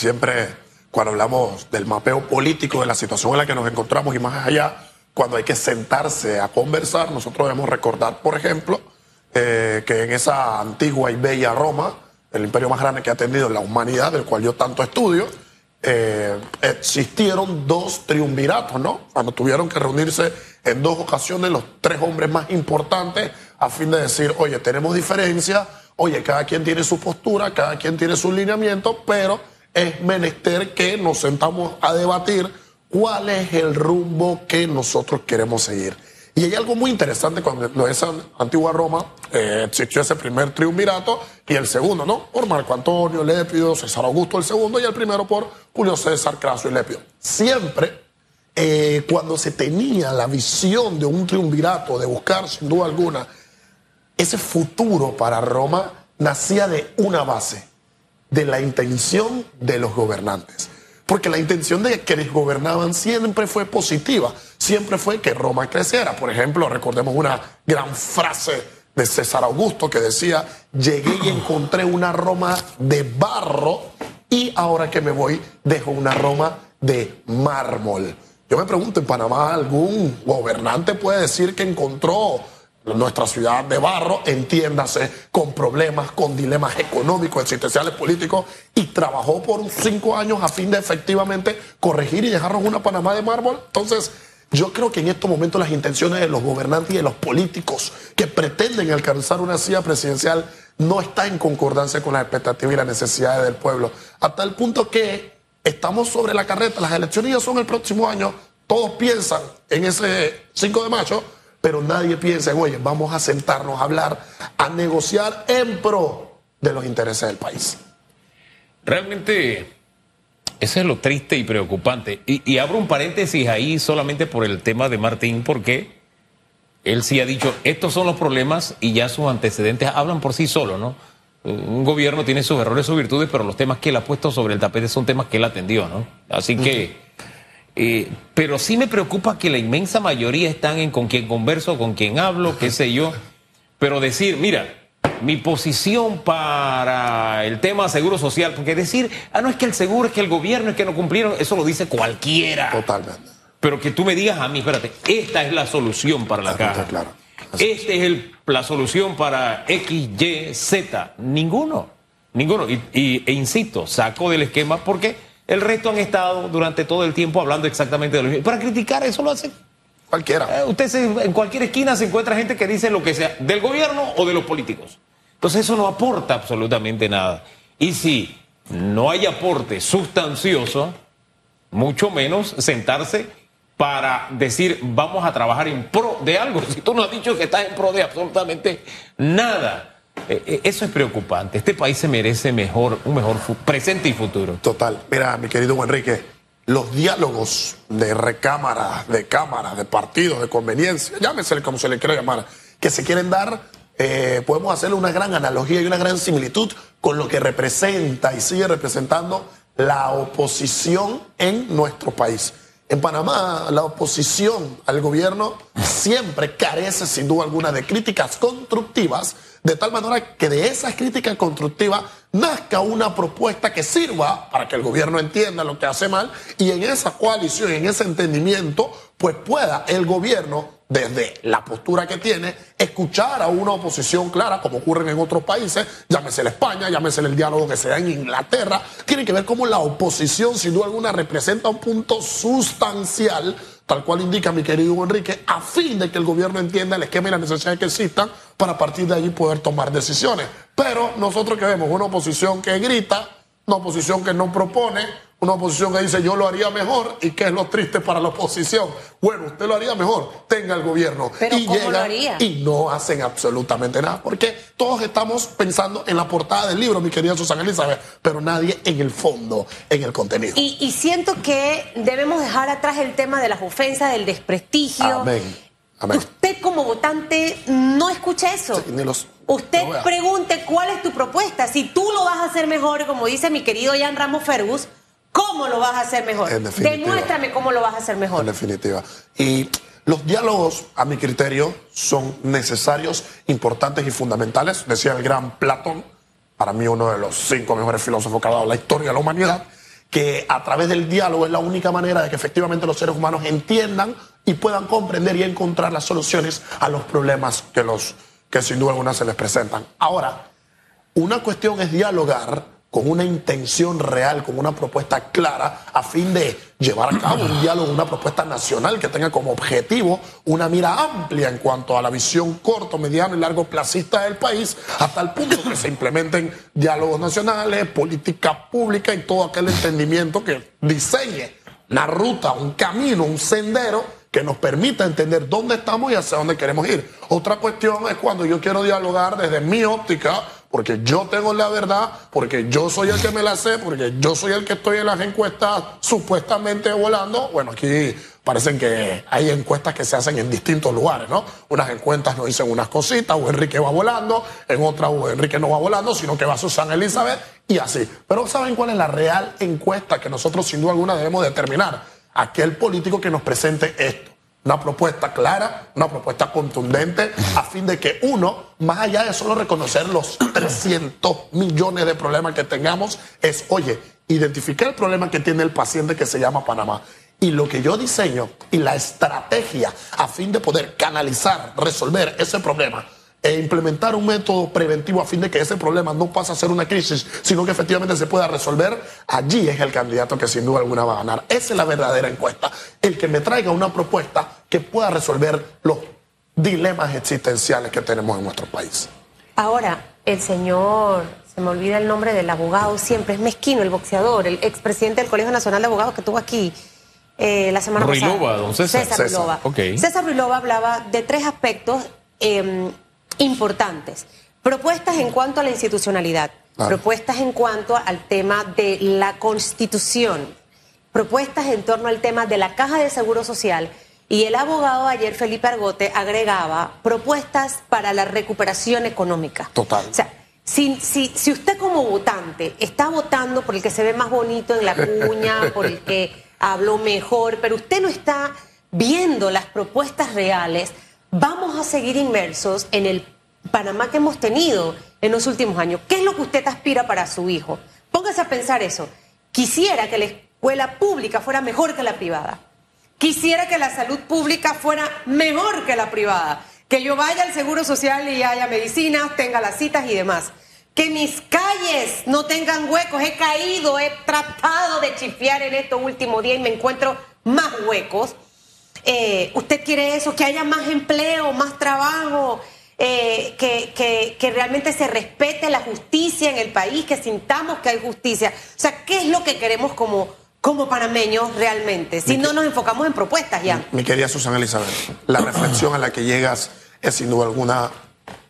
siempre cuando hablamos del mapeo político de la situación en la que nos encontramos y más allá, cuando hay que sentarse a conversar, nosotros debemos recordar, por ejemplo, eh, que en esa antigua y bella Roma, el imperio más grande que ha tenido la humanidad, del cual yo tanto estudio, eh, existieron dos triunviratos, ¿no? Cuando tuvieron que reunirse en dos ocasiones los tres hombres más importantes a fin de decir, oye, tenemos diferencias, oye, cada quien tiene su postura, cada quien tiene su lineamiento, pero es menester que nos sentamos a debatir cuál es el rumbo que nosotros queremos seguir. Y hay algo muy interesante cuando esa antigua Roma eh, existió ese primer triunvirato y el segundo, ¿no? Por Marco Antonio, Lépido, César Augusto el segundo y el primero por Julio César, Craso y Lépido. Siempre eh, cuando se tenía la visión de un triunvirato, de buscar sin duda alguna ese futuro para Roma, nacía de una base, de la intención de los gobernantes. Porque la intención de quienes gobernaban siempre fue positiva, siempre fue que Roma creciera. Por ejemplo, recordemos una gran frase de César Augusto que decía, llegué y encontré una Roma de barro y ahora que me voy dejo una Roma de mármol. Yo me pregunto, ¿en Panamá algún gobernante puede decir que encontró nuestra ciudad de barro, entiéndase, con problemas, con dilemas económicos, existenciales, políticos, y trabajó por cinco años a fin de efectivamente corregir y dejarnos una Panamá de mármol. Entonces, yo creo que en estos momentos las intenciones de los gobernantes y de los políticos que pretenden alcanzar una silla presidencial no está en concordancia con las expectativas y las necesidades del pueblo. Hasta el punto que estamos sobre la carreta, las elecciones ya son el próximo año, todos piensan en ese 5 de mayo, pero nadie piensa en, oye, vamos a sentarnos a hablar, a negociar en pro de los intereses del país. Realmente, eso es lo triste y preocupante. Y, abro un paréntesis ahí solamente por el tema de Martín, porque él sí ha dicho, estos son los problemas y ya sus antecedentes hablan por sí solos, ¿no? Un gobierno tiene sus errores, sus virtudes, pero los temas que él ha puesto sobre el tapete son temas que él atendió, ¿no? Así que... Eh, pero sí me preocupa que la inmensa mayoría están en con quien converso, con quien hablo, qué sé yo. Pero decir, mira, mi posición para el tema seguro social, porque decir, ah, no es que el seguro, es que el gobierno, es que no cumplieron, eso lo dice cualquiera. Totalmente. Pero que tú me digas a mí, espérate, esta es la solución para la caja. Claro. Esta es el, la solución para X, Y, Z. Ninguno. Ninguno. Y, e insisto, saco del esquema porque el resto han estado durante todo el tiempo hablando exactamente de lo mismo. Para criticar eso lo hacen cualquiera. Eh, usted en cualquier esquina se encuentra gente que dice lo que sea, del gobierno o de los políticos. Entonces eso no aporta absolutamente nada. Y si no hay aporte sustancioso, mucho menos sentarse para decir vamos a trabajar en pro de algo. Si tú no has dicho que estás en pro de absolutamente nada. Eh, eh, eso es preocupante. Este país se merece mejor, un mejor presente y futuro. Total. Mira, mi querido Enrique, los diálogos de recámara, de cámara, de partidos, de conveniencia, llámese como se le quiera llamar, que se quieren dar, eh, podemos hacerle una gran analogía y una gran similitud con lo que representa y sigue representando la oposición en nuestro país. En Panamá, la oposición al gobierno siempre carece, sin duda alguna, de críticas constructivas, de tal manera que de esas críticas constructivas nazca una propuesta que sirva para que el gobierno entienda lo que hace mal y en esa coalición, en ese entendimiento, pues pueda el gobierno desde la postura que tiene, escuchar a una oposición clara, como ocurre en otros países, llámese la España, llámese el diálogo que se da en Inglaterra, tiene que ver cómo la oposición, sin duda alguna, representa un punto sustancial, tal cual indica mi querido Enrique, a fin de que el gobierno entienda el esquema y las necesidades que existan para a partir de allí poder tomar decisiones. Pero nosotros que vemos una oposición que grita, una oposición que no propone, una oposición que dice yo lo haría mejor y que es lo triste para la oposición. Bueno, usted lo haría mejor, tenga el gobierno. Pero y ¿cómo lo haría? y no hacen absolutamente nada. Porque todos estamos pensando en la portada del libro, mi querida Susana Elizabeth, pero nadie en el fondo, en el contenido. Y, y siento que debemos dejar atrás el tema de las ofensas, del desprestigio. Amén. Amén. Usted como votante no escucha eso. Sí, ni los- Usted no pregunte cuál es tu propuesta. Si tú lo vas a hacer mejor, como dice mi querido Jan Ramos Fergus, ¿cómo lo vas a hacer mejor? Demuéstrame cómo lo vas a hacer mejor. En definitiva. Y los diálogos, a mi criterio, son necesarios, importantes y fundamentales. Decía el gran Platón, para mí uno de los cinco mejores filósofos que ha dado la historia de la humanidad. que a través del diálogo es la única manera de que efectivamente los seres humanos entiendan y puedan comprender y encontrar las soluciones a los problemas que, los, que sin duda alguna se les presentan. Ahora, una cuestión es dialogar con una intención real, con una propuesta clara, a fin de llevar a cabo un diálogo, una propuesta nacional que tenga como objetivo una mira amplia en cuanto a la visión corto, mediano y largo placista del país, hasta el punto que se implementen diálogos nacionales, política pública y todo aquel entendimiento que diseñe una ruta, un camino, un sendero que nos permita entender dónde estamos y hacia dónde queremos ir. Otra cuestión es cuando yo quiero dialogar desde mi óptica porque yo tengo la verdad, porque yo soy el que me la sé, porque yo soy el que estoy en las encuestas supuestamente volando. Bueno, aquí parecen que hay encuestas que se hacen en distintos lugares, ¿no? Unas encuestas nos dicen unas cositas, o Enrique va volando, en otras o Enrique no va volando, sino que va Susana Elizabeth y así. Pero ¿saben cuál es la real encuesta que nosotros sin duda alguna debemos determinar? Aquel político que nos presente esto una propuesta clara, una propuesta contundente, a fin de que uno, más allá de solo reconocer los 300 millones de problemas que tengamos, es, oye, identificar el problema que tiene el paciente que se llama Panamá. Y lo que yo diseño y la estrategia a fin de poder canalizar, resolver ese problema, e implementar un método preventivo a fin de que ese problema no pase a ser una crisis, sino que efectivamente se pueda resolver, allí es el candidato que sin duda alguna va a ganar. Esa es la verdadera encuesta. El que me traiga una propuesta que pueda resolver los dilemas existenciales que tenemos en nuestro país. Ahora, el señor, se me olvida el nombre del abogado, siempre es mezquino, el boxeador, el expresidente del Colegio Nacional de Abogados que estuvo aquí. Eh, la semana Ruilova, don César. César, Ruilova. César Ruilova hablaba de tres aspectos eh, importantes. Propuestas en cuanto a la institucionalidad, propuestas en cuanto al tema de la constitución, propuestas en torno al tema de la caja de seguro social. Y el abogado ayer, Felipe Argote, agregaba propuestas para la recuperación económica. Total. O sea, si, si, si usted como votante está votando por el que se ve más bonito en la cuña, por el que habló mejor, pero usted no está viendo las propuestas reales, vamos a seguir inmersos en el Panamá que hemos tenido en los últimos años. ¿Qué es lo que usted aspira para su hijo? Póngase a pensar eso. Quisiera que la escuela pública fuera mejor que la privada. Quisiera que la salud pública fuera mejor que la privada. Que yo vaya al seguro social y haya medicinas, tenga las citas y demás. Que mis calles no tengan huecos. He caído, he tratado de chifiar en estos últimos días y me encuentro más huecos. Eh, ¿Usted quiere eso? Que haya más empleo, más trabajo, eh, que, que, realmente se respete la justicia en el país, que sintamos que hay justicia. O sea, ¿qué es lo que queremos como, como panameños realmente? Si no nos enfocamos en propuestas ya. Mi, querida Susana Elizabeth, la reflexión a la que llegas es sin duda alguna,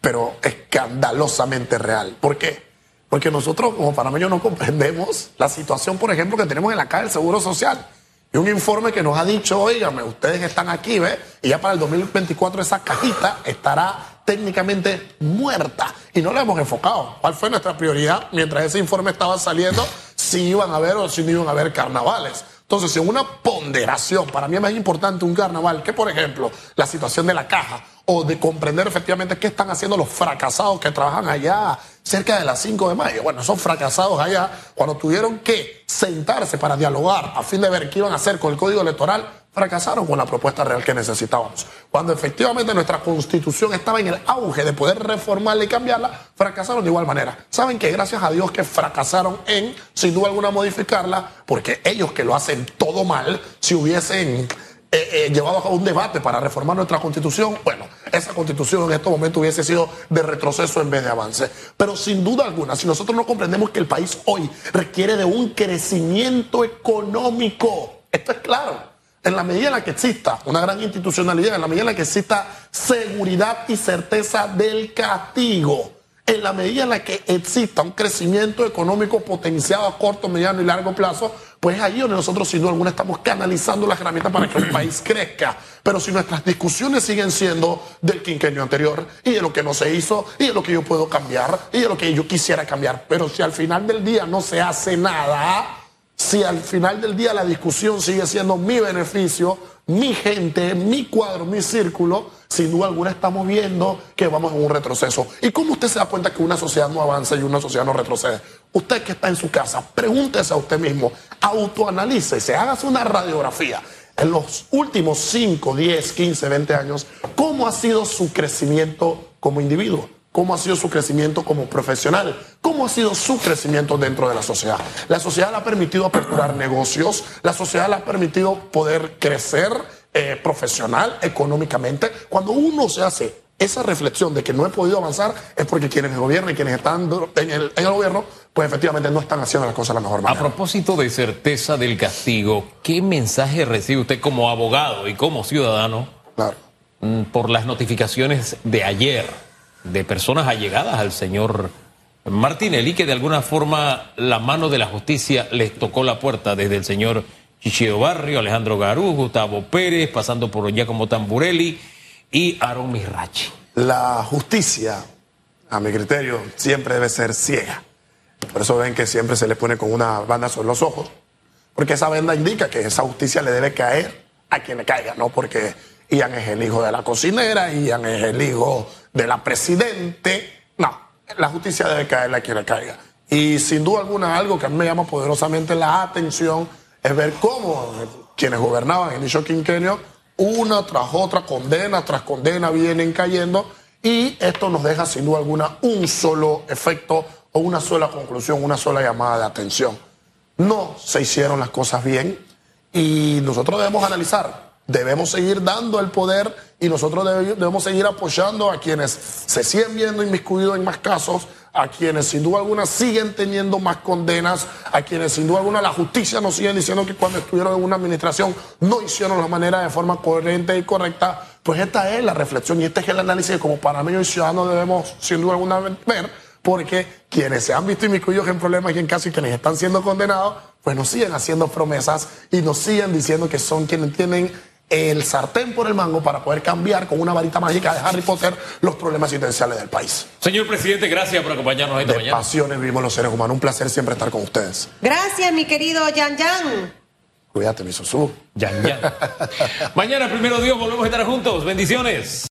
pero escandalosamente real. ¿Por qué? Porque nosotros como panameños no comprendemos la situación, por ejemplo, que tenemos en la calle del Seguro Social. Y un informe que nos ha dicho, oígame, ustedes están aquí, ¿ves? Y ya para el 2024 esa cajita estará técnicamente muerta. Y no la hemos enfocado. ¿Cuál fue nuestra prioridad mientras ese informe estaba saliendo? Si iban a haber o si no iban a haber carnavales. Entonces, en una ponderación, para mí es más importante un carnaval que, por ejemplo, la situación de la caja o de comprender efectivamente qué están haciendo los fracasados que trabajan allá cerca de las 5 de mayo. Bueno, esos fracasados allá, cuando tuvieron que sentarse para dialogar a fin de ver qué iban a hacer con el código electoral, fracasaron con la propuesta real que necesitábamos. Cuando efectivamente nuestra constitución estaba en el auge de poder reformarla y cambiarla, fracasaron de igual manera. Saben que gracias a Dios que fracasaron en, sin duda alguna, modificarla, porque ellos que lo hacen todo mal, si hubiesen eh, eh, llevado a cabo un debate para reformar nuestra constitución, bueno, esa constitución en estos momentos hubiese sido de retroceso en vez de avance. Pero sin duda alguna, si nosotros no comprendemos que el país hoy requiere de un crecimiento económico, esto es claro en la medida en la que exista una gran institucionalidad, en la medida en la que exista seguridad y certeza del castigo, en la medida en la que exista un crecimiento económico potenciado a corto, mediano y largo plazo, pues es ahí donde nosotros sin duda alguna estamos canalizando las herramientas para que un país crezca. Pero si nuestras discusiones siguen siendo del quinquenio anterior y de lo que no se hizo y de lo que yo puedo cambiar y de lo que yo quisiera cambiar, pero si al final del día no se hace nada, si al final del día la discusión sigue siendo mi beneficio, mi gente, mi cuadro, mi círculo, sin duda alguna estamos viendo que vamos en un retroceso. ¿Y cómo usted se da cuenta que una sociedad no avanza y una sociedad no retrocede? Usted que está en su casa, pregúntese a usted mismo, autoanalícese, hágase una radiografía. En los últimos 5, 10, 15, 20 años, ¿cómo ha sido su crecimiento como individuo? Cómo ha sido su crecimiento como profesional, cómo ha sido su crecimiento dentro de la sociedad. La sociedad le ha permitido aperturar negocios, la sociedad le ha permitido poder crecer eh, profesional, económicamente. Cuando uno se hace esa reflexión de que no he podido avanzar es porque quienes gobiernan y quienes están en el, en el, gobierno, pues efectivamente no están haciendo las cosas de la mejor manera. A propósito de certeza del castigo, ¿qué mensaje recibe usted como abogado y como ciudadano claro. Mm, por las notificaciones de ayer? De personas allegadas al señor Martinelli, que de alguna forma la mano de la justicia les tocó la puerta desde el señor Chichido Barrio, Alejandro Garú, Gustavo Pérez, pasando por Giacomo Tamburelli y Aaron Mirachi. La justicia, a mi criterio, siempre debe ser ciega. Por eso ven que siempre se le pone con una banda sobre los ojos. Porque esa venda indica que esa justicia le debe caer a quien le caiga, no porque Ian es el hijo de la cocinera, Ian es el hijo de la presidente. No, la justicia debe caerle a quien le caiga. Y sin duda alguna, algo que a mí me llama poderosamente la atención es ver cómo quienes gobernaban en dicho quinquenio, una tras otra, condena tras condena, vienen cayendo. Y esto nos deja sin duda alguna un solo efecto o una sola conclusión, una sola llamada de atención. No se hicieron las cosas bien y nosotros debemos analizar debemos seguir dando el poder y nosotros debemos seguir apoyando a quienes se siguen viendo inmiscuidos en más casos, a quienes sin duda alguna siguen teniendo más condenas, a quienes sin duda alguna la justicia nos sigue diciendo que cuando estuvieron en una administración no hicieron la manera de forma coherente y correcta. Pues esta es la reflexión y este es el análisis que como mí y ciudadanos debemos sin duda alguna ver, porque quienes se han visto inmiscuidos en problemas y en casos y quienes están siendo condenados, pues nos siguen haciendo promesas y nos siguen diciendo que son quienes tienen el sartén por el mango para poder cambiar con una varita mágica de Harry Potter los problemas existenciales del país. Señor presidente, gracias por acompañarnos esta de mañana. pasiones vivimos los seres humanos. Un placer siempre estar con ustedes. Gracias, mi querido Yan Yan. Cuídate, mi Susú. Yan Yan. mañana, primero Dios, volvemos a estar juntos. Bendiciones.